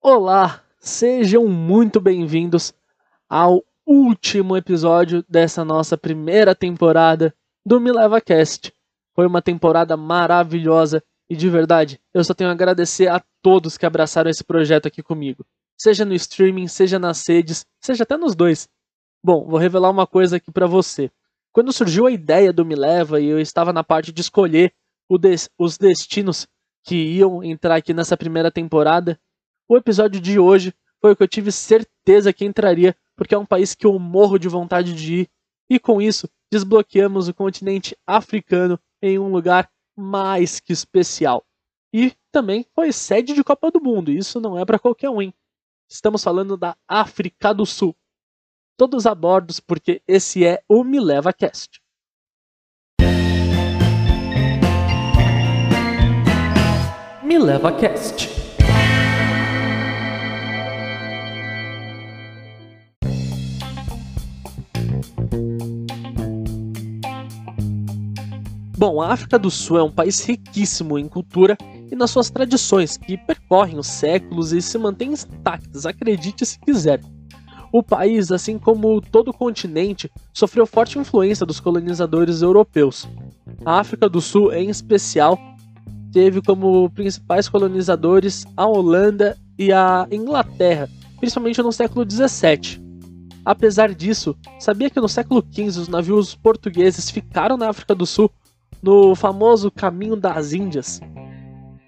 Olá, sejam muito bem-vindos ao último episódio dessa nossa primeira temporada do Me Leva Cast. Foi uma temporada maravilhosa e de verdade, eu só tenho a agradecer a todos que abraçaram esse projeto aqui comigo. Seja no streaming, seja nas redes, seja até nos dois. Bom, vou revelar uma coisa aqui para você. Quando surgiu a ideia do Me Leva e eu estava na parte de escolher des os destinos que iam entrar aqui nessa primeira temporada, o episódio de hoje foi o que eu tive certeza que entraria, porque é um país que eu morro de vontade de ir, e com isso desbloqueamos o continente africano em um lugar mais que especial. E também foi sede de Copa do Mundo, isso não é para qualquer um, hein? Estamos falando da África do Sul. Todos a bordo, porque esse é o Me Leva Cast. Me Leva Cast. Bom, a África do Sul é um país riquíssimo em cultura e nas suas tradições, que percorrem os séculos e se mantêm intactas, acredite se quiser. O país, assim como todo o continente, sofreu forte influência dos colonizadores europeus. A África do Sul, em especial, teve como principais colonizadores a Holanda e a Inglaterra, principalmente no século XVII. Apesar disso, sabia que no século XV os navios portugueses ficaram na África do Sul no famoso Caminho das Índias.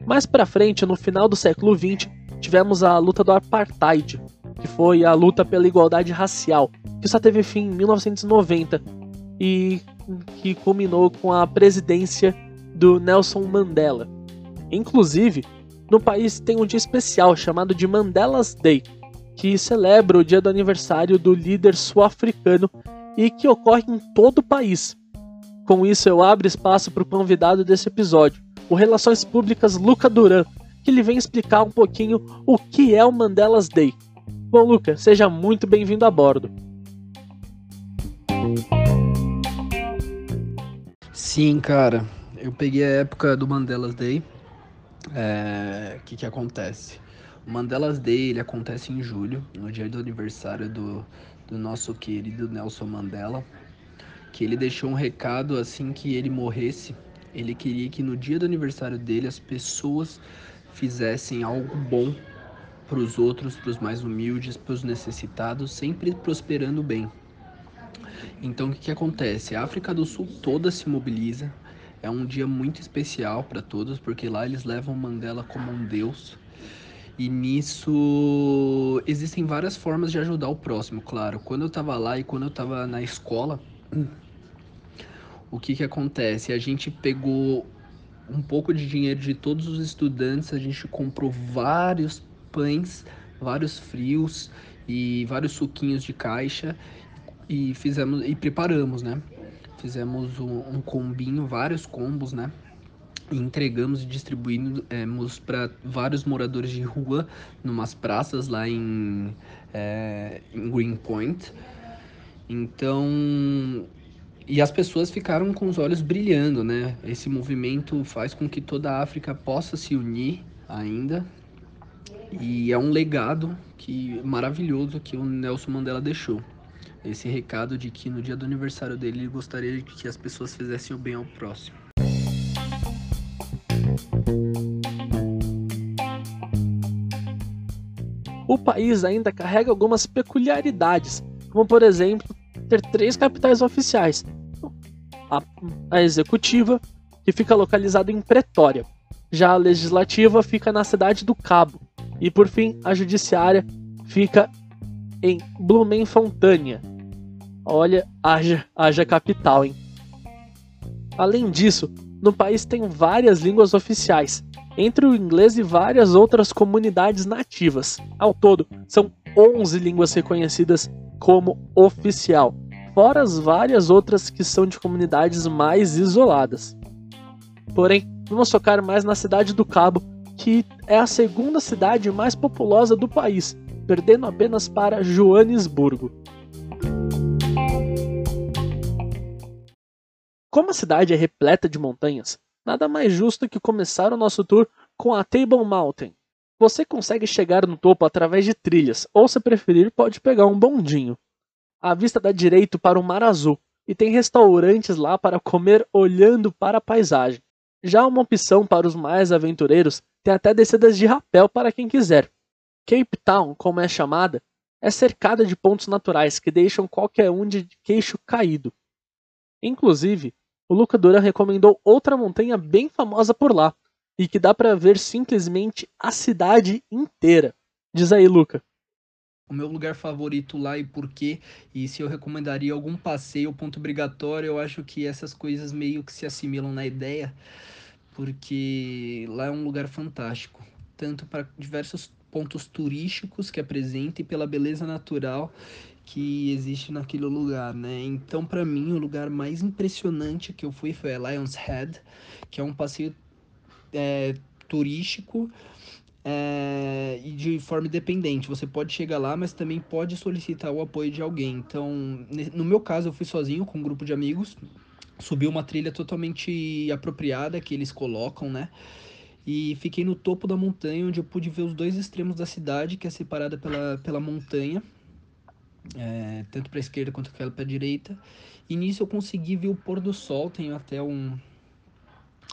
Mais para frente, no final do século XX, tivemos a luta do apartheid, que foi a luta pela igualdade racial, que só teve fim em 1990 e que culminou com a presidência do Nelson Mandela. Inclusive, no país tem um dia especial chamado de Mandela's Day, que celebra o dia do aniversário do líder sul-africano e que ocorre em todo o país, com isso, eu abro espaço para o convidado desse episódio, o Relações Públicas Luca Duran, que lhe vem explicar um pouquinho o que é o Mandela's Day. Bom, Luca, seja muito bem-vindo a bordo. Sim, cara. Eu peguei a época do Mandela's Day. O é... que, que acontece? O Mandela's Day ele acontece em julho, no dia do aniversário do, do nosso querido Nelson Mandela que ele deixou um recado assim que ele morresse. Ele queria que no dia do aniversário dele as pessoas fizessem algo bom para os outros, para os mais humildes, para os necessitados, sempre prosperando bem. Então o que, que acontece? A África do Sul toda se mobiliza. É um dia muito especial para todos, porque lá eles levam Mandela como um deus. E nisso existem várias formas de ajudar o próximo, claro. Quando eu estava lá e quando eu estava na escola, o que que acontece? A gente pegou um pouco de dinheiro de todos os estudantes, a gente comprou vários pães, vários frios e vários suquinhos de caixa e fizemos e preparamos, né? Fizemos um, um combinho, vários combos, né? E entregamos e distribuímos é, para vários moradores de rua, numas praças lá em, é, em Greenpoint. Então, e as pessoas ficaram com os olhos brilhando, né? Esse movimento faz com que toda a África possa se unir ainda. E é um legado que maravilhoso que o Nelson Mandela deixou. Esse recado de que no dia do aniversário dele ele gostaria de que as pessoas fizessem o bem ao próximo. O país ainda carrega algumas peculiaridades, como por exemplo ter três capitais oficiais: a, a executiva, que fica localizada em Pretória, já a legislativa fica na cidade do Cabo, e por fim a judiciária fica em Blumenfontânia. Olha, haja, haja capital, hein? Além disso, no país tem várias línguas oficiais, entre o inglês e várias outras comunidades nativas. Ao todo, são 11 línguas reconhecidas como oficial, fora as várias outras que são de comunidades mais isoladas. Porém, vamos focar mais na cidade do Cabo, que é a segunda cidade mais populosa do país, perdendo apenas para Joanesburgo. Como a cidade é repleta de montanhas, nada mais justo que começar o nosso tour com a Table Mountain, Você consegue chegar no topo através de trilhas, ou se preferir, pode pegar um bondinho. A vista dá direito para o Mar Azul e tem restaurantes lá para comer olhando para a paisagem. Já uma opção para os mais aventureiros tem até descidas de rapel para quem quiser. Cape Town, como é chamada, é cercada de pontos naturais que deixam qualquer um de queixo caído. Inclusive, o Luca Duran recomendou outra montanha bem famosa por lá, e que dá para ver simplesmente a cidade inteira. Diz aí, Luca. O meu lugar favorito lá e por quê? E se eu recomendaria algum passeio, ponto obrigatório, eu acho que essas coisas meio que se assimilam na ideia, porque lá é um lugar fantástico, tanto para diversos pontos turísticos que apresenta e pela beleza natural que existe naquele lugar, né? Então, para mim, o lugar mais impressionante que eu fui foi a Lion's Head, que é um passeio é, turístico é, e de forma independente. Você pode chegar lá, mas também pode solicitar o apoio de alguém. Então, no meu caso, eu fui sozinho com um grupo de amigos, subi uma trilha totalmente apropriada que eles colocam, né? E fiquei no topo da montanha, onde eu pude ver os dois extremos da cidade, que é separada pela, pela montanha, é, tanto para a esquerda quanto para a direita. E nisso eu consegui ver o pôr do sol, tenho até um,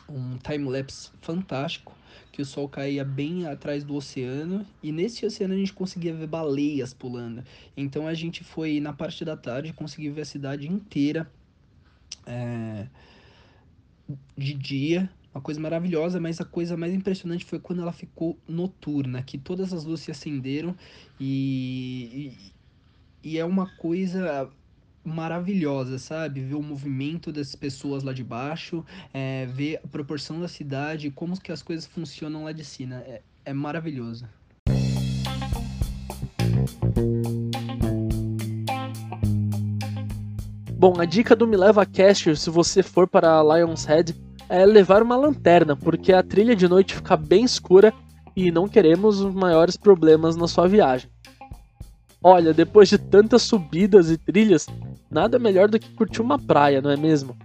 um time-lapse fantástico, que o sol caía bem atrás do oceano, e nesse oceano a gente conseguia ver baleias pulando. Então a gente foi na parte da tarde, conseguiu ver a cidade inteira é, de dia, uma coisa maravilhosa, mas a coisa mais impressionante foi quando ela ficou noturna, que todas as luzes se acenderam e, e, e é uma coisa maravilhosa, sabe? Ver o movimento das pessoas lá de baixo, é, ver a proporção da cidade, como que as coisas funcionam lá de cima. É, é maravilhoso. Bom, a dica do Me Leva Cast, se você for para Lion's Head, é levar uma lanterna, porque a trilha de noite fica bem escura e não queremos os maiores problemas na sua viagem. Olha, depois de tantas subidas e trilhas, nada melhor do que curtir uma praia, não é mesmo?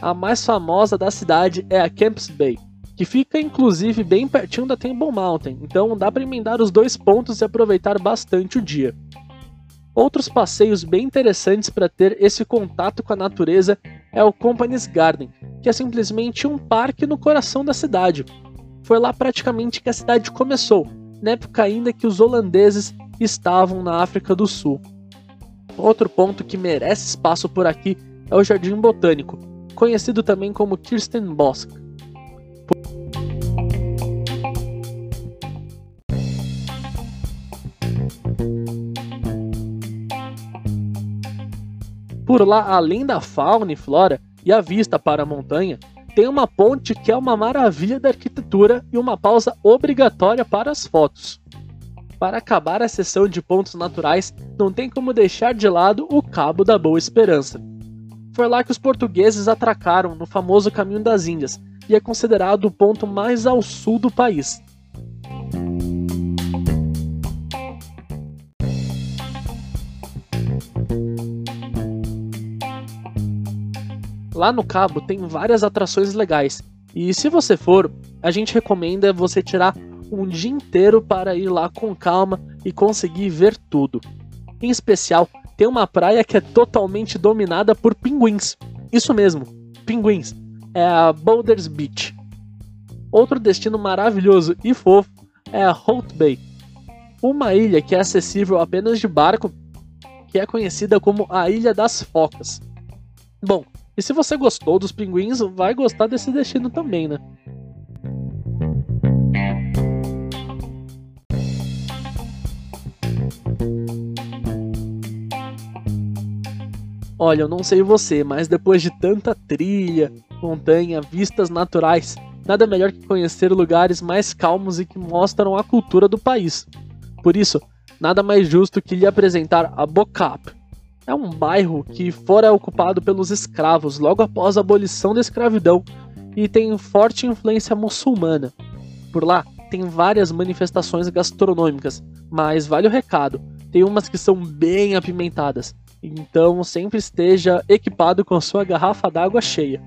A mais famosa da cidade é a Camps Bay, que fica inclusive bem pertinho da Temple Mountain, então dá para emendar os dois pontos e aproveitar bastante o dia. Outros passeios bem interessantes para ter esse contato com a natureza é o Company's Garden, que é simplesmente um parque no coração da cidade. Foi lá praticamente que a cidade começou, na época ainda que os holandeses estavam na África do Sul. Outro ponto que merece espaço por aqui é o Jardim Botânico, conhecido também como Kirstenbosch. Por lá, além da fauna e flora e a vista para a montanha, tem uma ponte que é uma maravilha da arquitetura e uma pausa obrigatória para as fotos. Para acabar a sessão de pontos naturais, não tem como deixar de lado o Cabo da Boa Esperança. Foi lá que os portugueses atracaram no famoso Caminho das Índias e é considerado o ponto mais ao sul do país. Lá no Cabo tem várias atrações legais, e se você for, a gente recomenda você tirar um dia inteiro para ir lá com calma e conseguir ver tudo. Em especial, tem uma praia que é totalmente dominada por pinguins. Isso mesmo, pinguins. É a Boulders Beach. Outro destino maravilhoso e fofo é a Holt Bay, uma ilha que é acessível apenas de barco, que é conhecida como a Ilha das Focas. Bom, e se você gostou dos pinguins, vai gostar desse destino também, né? Olha, eu não sei você, mas depois de tanta trilha, montanha, vistas naturais, nada melhor que conhecer lugares mais calmos e que mostram a cultura do país. Por isso, nada mais justo que lhe apresentar a Bocap. É um bairro que fora ocupado pelos escravos logo após a abolição da escravidão e tem forte influência muçulmana. Por lá, tem várias manifestações gastronômicas, mas vale o recado, tem umas que são bem apimentadas então sempre esteja equipado com sua garrafa d'água cheia.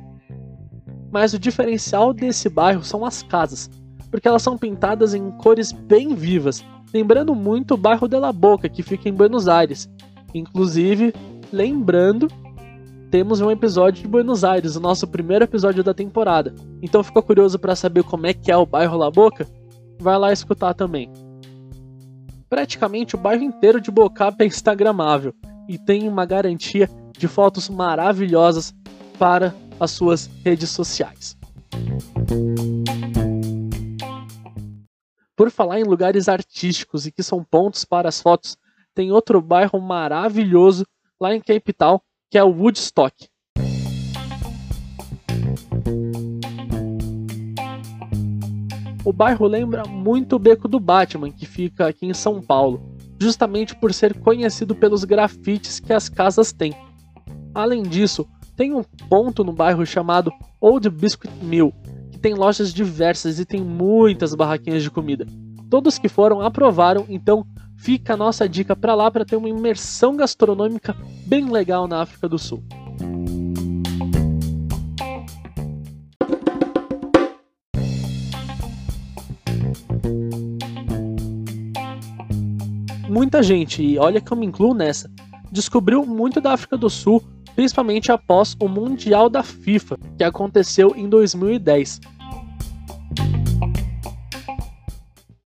Mas o diferencial desse bairro são as casas. porque elas são pintadas em cores bem vivas, lembrando muito o bairro de La Boca, que fica em Buenos Aires. Inclusive, lembrando, temos um episódio de Buenos Aires, o nosso primeiro episódio da temporada. Então ficou curioso para saber como é que é o bairro La Boca? Vai lá escutar também. Praticamente o bairro inteiro de Bocapa é instagramável e tem uma garantia de fotos maravilhosas para as suas redes sociais. Por falar em lugares artísticos e que são pontos para as fotos, tem outro bairro maravilhoso lá em Cape Town, que é o Woodstock. O bairro lembra muito o Beco do Batman, que fica aqui em São Paulo, justamente por ser conhecido pelos grafites que as casas têm. Além disso, tem um ponto no bairro chamado Old Biscuit Mill, que tem lojas diversas e tem muitas barraquinhas de comida. Todos que foram aprovaram, então fica a nossa dica para lá para ter uma imersão gastronômica bem legal na África do Sul. Muita gente, e olha que eu me incluo nessa, descobriu muito da África do Sul principalmente após o Mundial da FIFA, que aconteceu em 2010.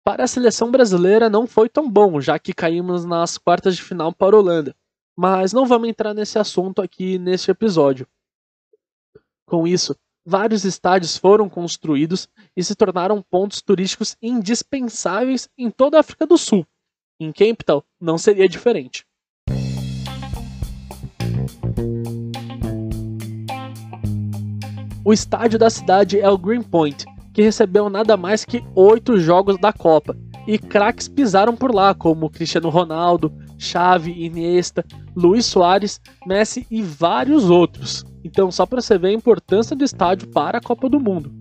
Para a seleção brasileira não foi tão bom, já que caímos nas quartas de final para a Holanda, mas não vamos entrar nesse assunto aqui neste episódio. Com isso, vários estádios foram construídos e se tornaram pontos turísticos indispensáveis em toda a África do Sul. Em Cape Town não seria diferente. O estádio da cidade é o Greenpoint, que recebeu nada mais que oito jogos da Copa, e craques pisaram por lá, como Cristiano Ronaldo, Xavi, Iniesta, Luiz Soares, Messi e vários outros. Então, só para você ver a importância do estádio para a Copa do Mundo.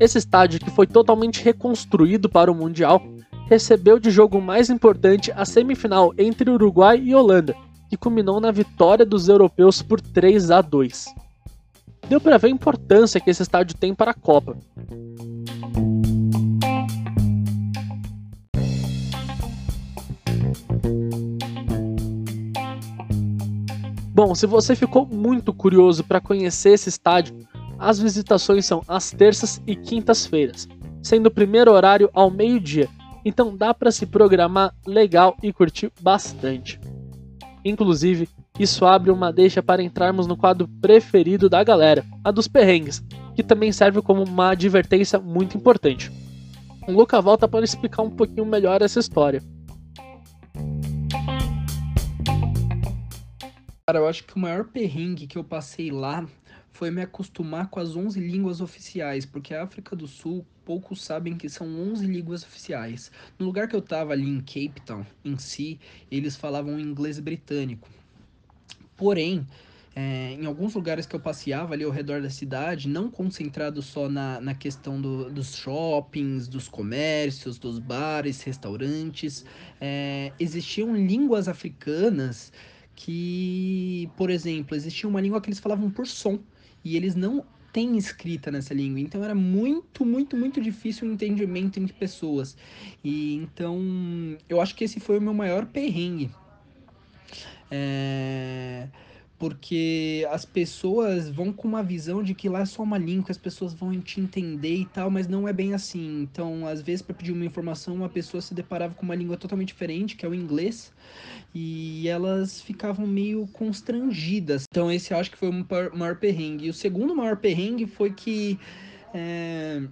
Esse estádio, que foi totalmente reconstruído para o Mundial, recebeu de jogo mais importante a semifinal entre Uruguai e Holanda, que culminou na vitória dos europeus por 3 a 2. Deu para ver a importância que esse estádio tem para a Copa. Bom, se você ficou muito curioso para conhecer esse estádio, as visitações são às terças e quintas-feiras, sendo o primeiro horário ao meio-dia, então dá para se programar legal e curtir bastante. Inclusive, isso abre uma deixa para entrarmos no quadro preferido da galera, a dos perrengues, que também serve como uma advertência muito importante. O Luca volta para explicar um pouquinho melhor essa história. Cara, eu acho que o maior perrengue que eu passei lá foi me acostumar com as 11 línguas oficiais, porque a África do Sul, poucos sabem que são 11 línguas oficiais. No lugar que eu tava ali em Cape Town, em si, eles falavam inglês britânico. Porém, é, em alguns lugares que eu passeava ali ao redor da cidade, não concentrado só na, na questão do, dos shoppings, dos comércios, dos bares, restaurantes, é, existiam línguas africanas que, por exemplo, existia uma língua que eles falavam por som e eles não têm escrita nessa língua, então era muito, muito, muito difícil o entendimento entre pessoas. E então eu acho que esse foi o meu maior perrengue. É porque as pessoas vão com uma visão de que lá é só uma língua, as pessoas vão te entender e tal, mas não é bem assim. Então, às vezes, para pedir uma informação, uma pessoa se deparava com uma língua totalmente diferente, que é o inglês, e elas ficavam meio constrangidas. Então, esse eu acho que foi o maior perrengue. E o segundo maior perrengue foi que. É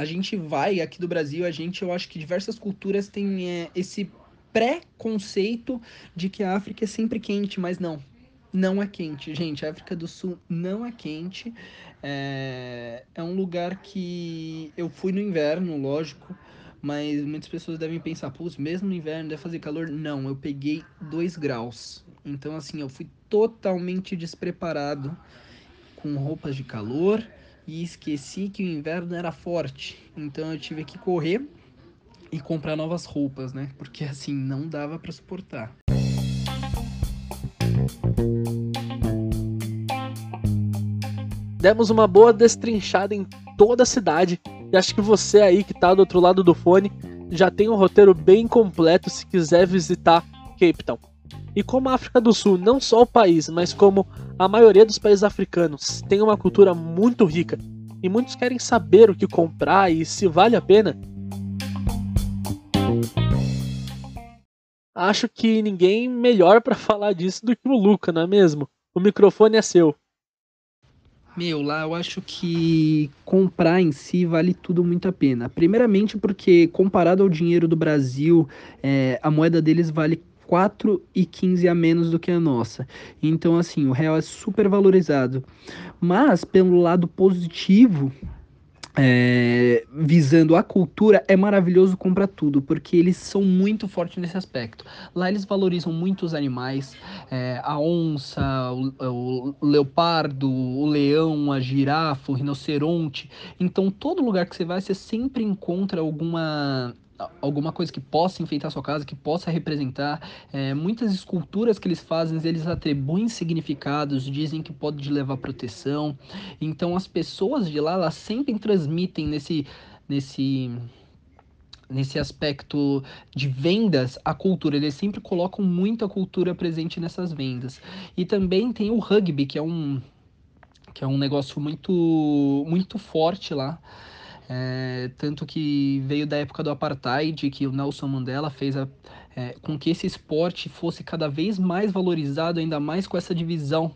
a gente vai aqui do Brasil, a gente, eu acho que diversas culturas têm é, esse pré-conceito de que a África é sempre quente, mas não. Não é quente, gente. A África do Sul não é quente. É, é um lugar que eu fui no inverno, lógico, mas muitas pessoas devem pensar, pô, mesmo no inverno deve fazer calor. Não, eu peguei 2 graus. Então, assim, eu fui totalmente despreparado com roupas de calor e esqueci que o inverno era forte. Então, eu tive que correr e comprar novas roupas, né? Porque assim não dava para suportar. Demos uma boa destrinchada em toda a cidade e acho que você aí que tá do outro lado do fone já tem um roteiro bem completo se quiser visitar Cape Town. E como a África do Sul, não só o país, mas como a maioria dos países africanos, tem uma cultura muito rica e muitos querem saber o que comprar e se vale a pena, acho que ninguém melhor para falar disso do que o Luca, não é mesmo? O microfone é seu. Meu, lá eu acho que comprar em si vale tudo muito a pena. Primeiramente porque comparado ao dinheiro do Brasil, é, a moeda deles vale 4,15 a menos do que a nossa. Então, assim, o real é super valorizado. Mas, pelo lado positivo, é, visando a cultura, é maravilhoso comprar tudo, porque eles são muito fortes nesse aspecto. Lá eles valorizam muito os animais, é, a onça, o, o, leopardo, o leão, a girafa, o rinoceronte. Então, todo lugar que você vai, você sempre encontra alguma alguma coisa que possa enfeitar sua casa, que possa representar. É, muitas esculturas que eles fazem, eles atribuem significados, dizem que pode levar proteção. Então as pessoas de lá, elas sempre transmitem nesse nesse nesse aspecto de vendas a cultura. Eles sempre colocam muita cultura presente nessas vendas. E também tem o rugby, que é um que é um negócio muito muito forte lá. É, tanto que veio da época do apartheid, que o Nelson Mandela fez a, é, com que esse esporte fosse cada vez mais valorizado, ainda mais com essa divisão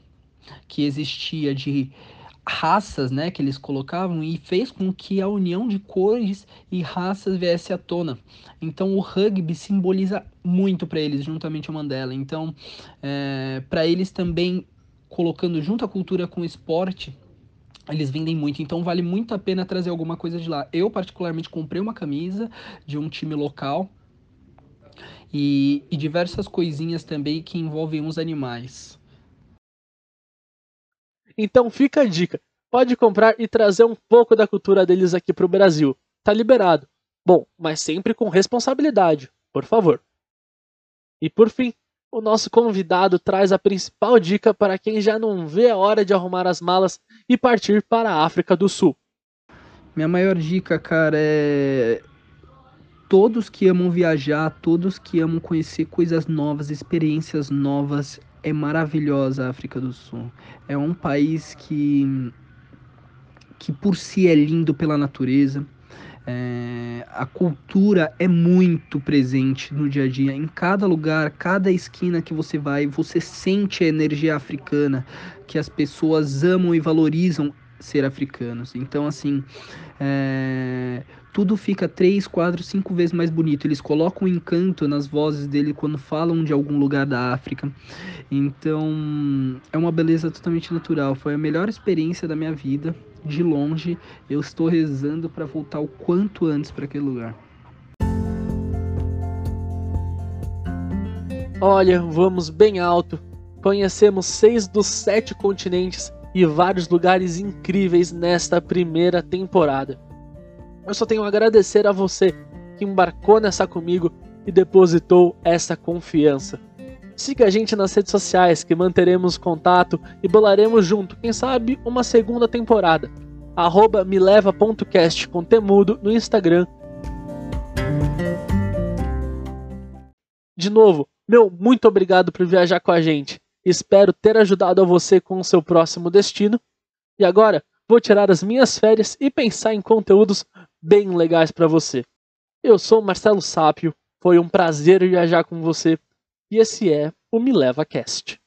que existia de raças, né, que eles colocavam e fez com que a união de cores e raças viesse à tona. Então o rugby simboliza muito para eles, juntamente ao Mandela. Então, é, para eles também colocando junto a cultura com o esporte, eles vendem muito, então vale muito a pena trazer alguma coisa de lá. Eu, particularmente, comprei uma camisa de um time local e, e diversas coisinhas também que envolvem uns animais. Então fica a dica: pode comprar e trazer um pouco da cultura deles aqui para o Brasil. Tá liberado. Bom, mas sempre com responsabilidade, por favor. E por fim, o nosso convidado traz a principal dica para quem já não vê a hora de arrumar as malas e partir para a África do Sul. Minha maior dica, cara, é todos que amam viajar, todos que amam conhecer coisas novas, experiências novas, é maravilhosa a África do Sul. É um país que que por si é lindo pela natureza, é, a cultura é muito presente no dia a dia. Em cada lugar, cada esquina que você vai, você sente a energia africana, que as pessoas amam e valorizam ser africanos. Então, assim, é, tudo fica três, quatro, cinco vezes mais bonito. Eles colocam um encanto nas vozes dele quando falam de algum lugar da África. Então, é uma beleza totalmente natural. Foi a melhor experiência da minha vida de longe, eu estou rezando para voltar o quanto antes para aquele lugar. Olha, vamos bem alto. Conhecemos seis dos sete continentes e vários lugares incríveis nesta primeira temporada. Eu só tenho a agradecer a você que embarcou nessa comigo e depositou essa confiança. Siga a gente nas redes sociais que manteremos contato e bolaremos junto, quem sabe, uma segunda temporada. Arroba mileva.cast com temudo no Instagram. De novo, meu muito obrigado por viajar com a gente. Espero ter ajudado a você com o seu próximo destino. E agora, vou tirar as minhas férias e pensar em conteúdos bem legais para você. Eu sou Marcelo Sápio, foi um prazer viajar com você e esse é o Me Leva Cast.